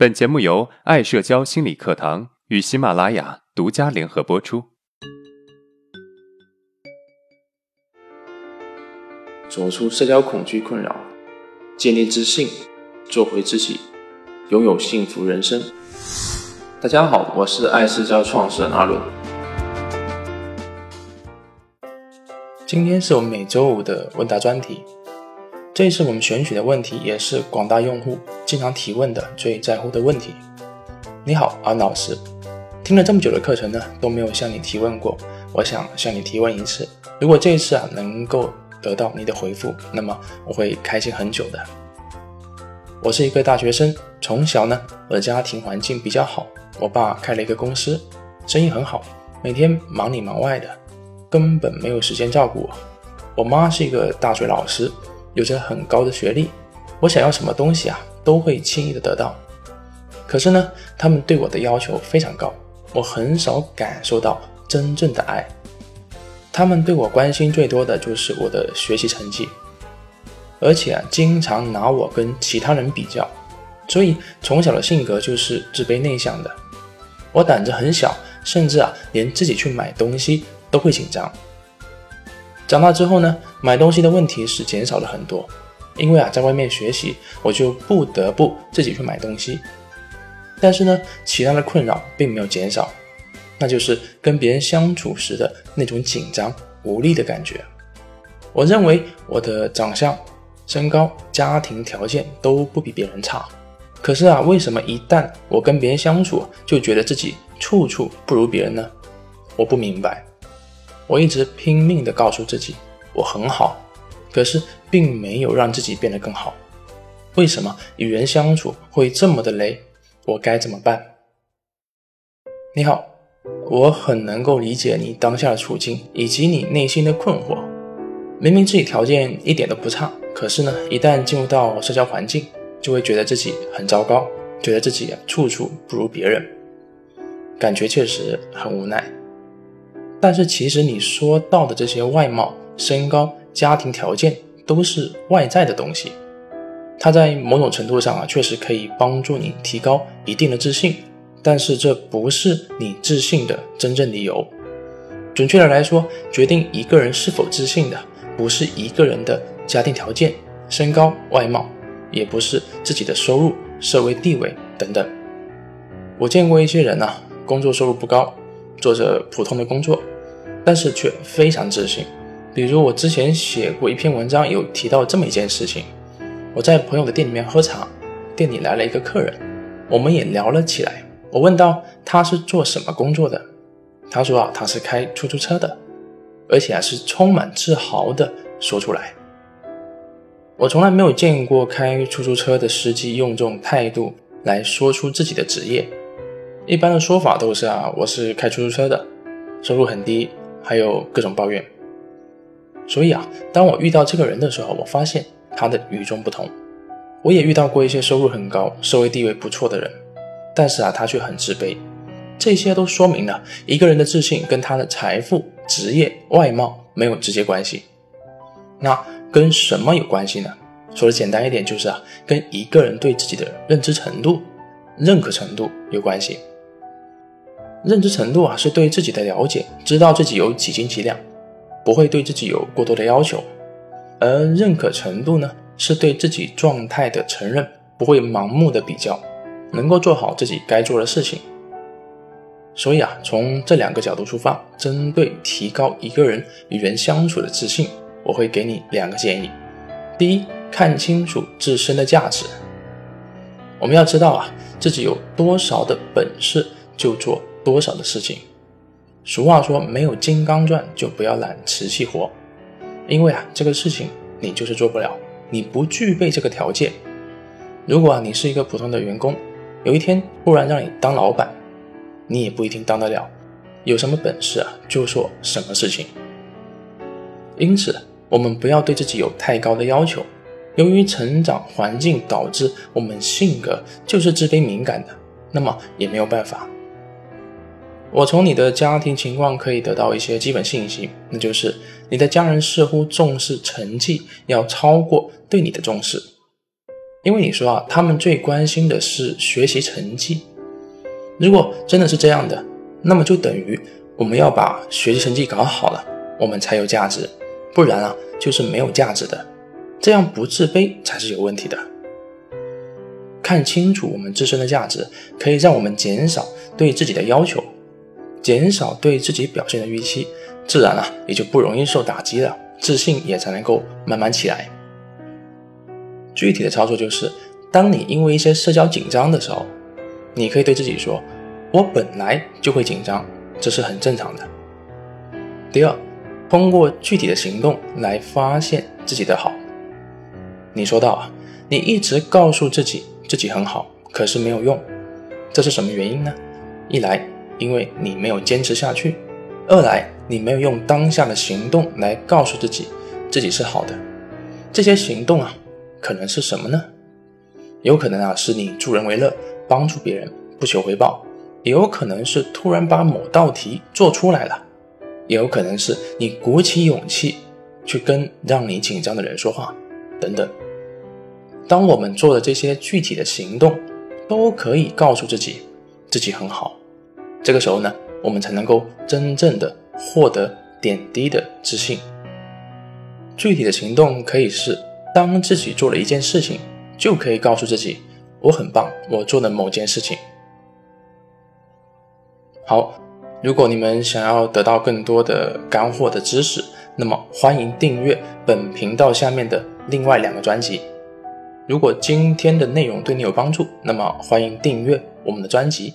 本节目由爱社交心理课堂与喜马拉雅独家联合播出。走出社交恐惧困扰，建立自信，做回自己，拥有幸福人生。大家好，我是爱社交创始人阿伦。今天是我们每周五的问答专题。这一次我们选取的问题也是广大用户经常提问的最在乎的问题。你好，安老师，听了这么久的课程呢，都没有向你提问过，我想向你提问一次。如果这一次啊能够得到你的回复，那么我会开心很久的。我是一个大学生，从小呢我的家庭环境比较好，我爸开了一个公司，生意很好，每天忙里忙外的，根本没有时间照顾我。我妈是一个大学老师。有着很高的学历，我想要什么东西啊，都会轻易的得到。可是呢，他们对我的要求非常高，我很少感受到真正的爱。他们对我关心最多的就是我的学习成绩，而且啊，经常拿我跟其他人比较，所以从小的性格就是自卑内向的。我胆子很小，甚至啊，连自己去买东西都会紧张。长大之后呢，买东西的问题是减少了很多，因为啊，在外面学习，我就不得不自己去买东西。但是呢，其他的困扰并没有减少，那就是跟别人相处时的那种紧张、无力的感觉。我认为我的长相、身高、家庭条件都不比别人差，可是啊，为什么一旦我跟别人相处，就觉得自己处处不如别人呢？我不明白。我一直拼命地告诉自己我很好，可是并没有让自己变得更好。为什么与人相处会这么的累？我该怎么办？你好，我很能够理解你当下的处境以及你内心的困惑。明明自己条件一点都不差，可是呢，一旦进入到社交环境，就会觉得自己很糟糕，觉得自己处处不如别人，感觉确实很无奈。但是其实你说到的这些外貌、身高、家庭条件都是外在的东西，它在某种程度上啊，确实可以帮助你提高一定的自信，但是这不是你自信的真正理由。准确的来说，决定一个人是否自信的，不是一个人的家庭条件、身高、外貌，也不是自己的收入、社会地位等等。我见过一些人呢，工作收入不高，做着普通的工作。但是却非常自信。比如我之前写过一篇文章，有提到这么一件事情：我在朋友的店里面喝茶，店里来了一个客人，我们也聊了起来。我问到他是做什么工作的，他说啊，他是开出租车的，而且啊是充满自豪的说出来。我从来没有见过开出租车的司机用这种态度来说出自己的职业，一般的说法都是啊，我是开出租车的，收入很低。还有各种抱怨，所以啊，当我遇到这个人的时候，我发现他的与众不同。我也遇到过一些收入很高、社会地位不错的人，但是啊，他却很自卑。这些都说明了一个人的自信跟他的财富、职业、外貌没有直接关系。那跟什么有关系呢？说的简单一点，就是啊，跟一个人对自己的认知程度、认可程度有关系。认知程度啊，是对自己的了解，知道自己有几斤几两，不会对自己有过多的要求；而认可程度呢，是对自己状态的承认，不会盲目的比较，能够做好自己该做的事情。所以啊，从这两个角度出发，针对提高一个人与人相处的自信，我会给你两个建议：第一，看清楚自身的价值。我们要知道啊，自己有多少的本事，就做。多少的事情？俗话说，没有金刚钻就不要揽瓷器活，因为啊，这个事情你就是做不了，你不具备这个条件。如果啊，你是一个普通的员工，有一天忽然让你当老板，你也不一定当得了。有什么本事啊，就做什么事情。因此，我们不要对自己有太高的要求。由于成长环境导致我们性格就是自卑敏感的，那么也没有办法。我从你的家庭情况可以得到一些基本信息，那就是你的家人似乎重视成绩要超过对你的重视。因为你说啊，他们最关心的是学习成绩。如果真的是这样的，那么就等于我们要把学习成绩搞好了，我们才有价值，不然啊，就是没有价值的。这样不自卑才是有问题的。看清楚我们自身的价值，可以让我们减少对自己的要求，减少对自己表现的预期，自然啊也就不容易受打击了，自信也才能够慢慢起来。具体的操作就是，当你因为一些社交紧张的时候，你可以对自己说：“我本来就会紧张，这是很正常的。”第二，通过具体的行动来发现自己的好。你说到啊，你一直告诉自己自己很好，可是没有用，这是什么原因呢？一来，因为你没有坚持下去；二来，你没有用当下的行动来告诉自己自己是好的。这些行动啊，可能是什么呢？有可能啊，是你助人为乐，帮助别人不求回报；也有可能是突然把某道题做出来了；也有可能是你鼓起勇气去跟让你紧张的人说话。等等，当我们做的这些具体的行动，都可以告诉自己自己很好，这个时候呢，我们才能够真正的获得点滴的自信。具体的行动可以是，当自己做了一件事情，就可以告诉自己我很棒，我做的某件事情。好，如果你们想要得到更多的干货的知识，那么欢迎订阅本频道下面的。另外两个专辑，如果今天的内容对你有帮助，那么欢迎订阅我们的专辑。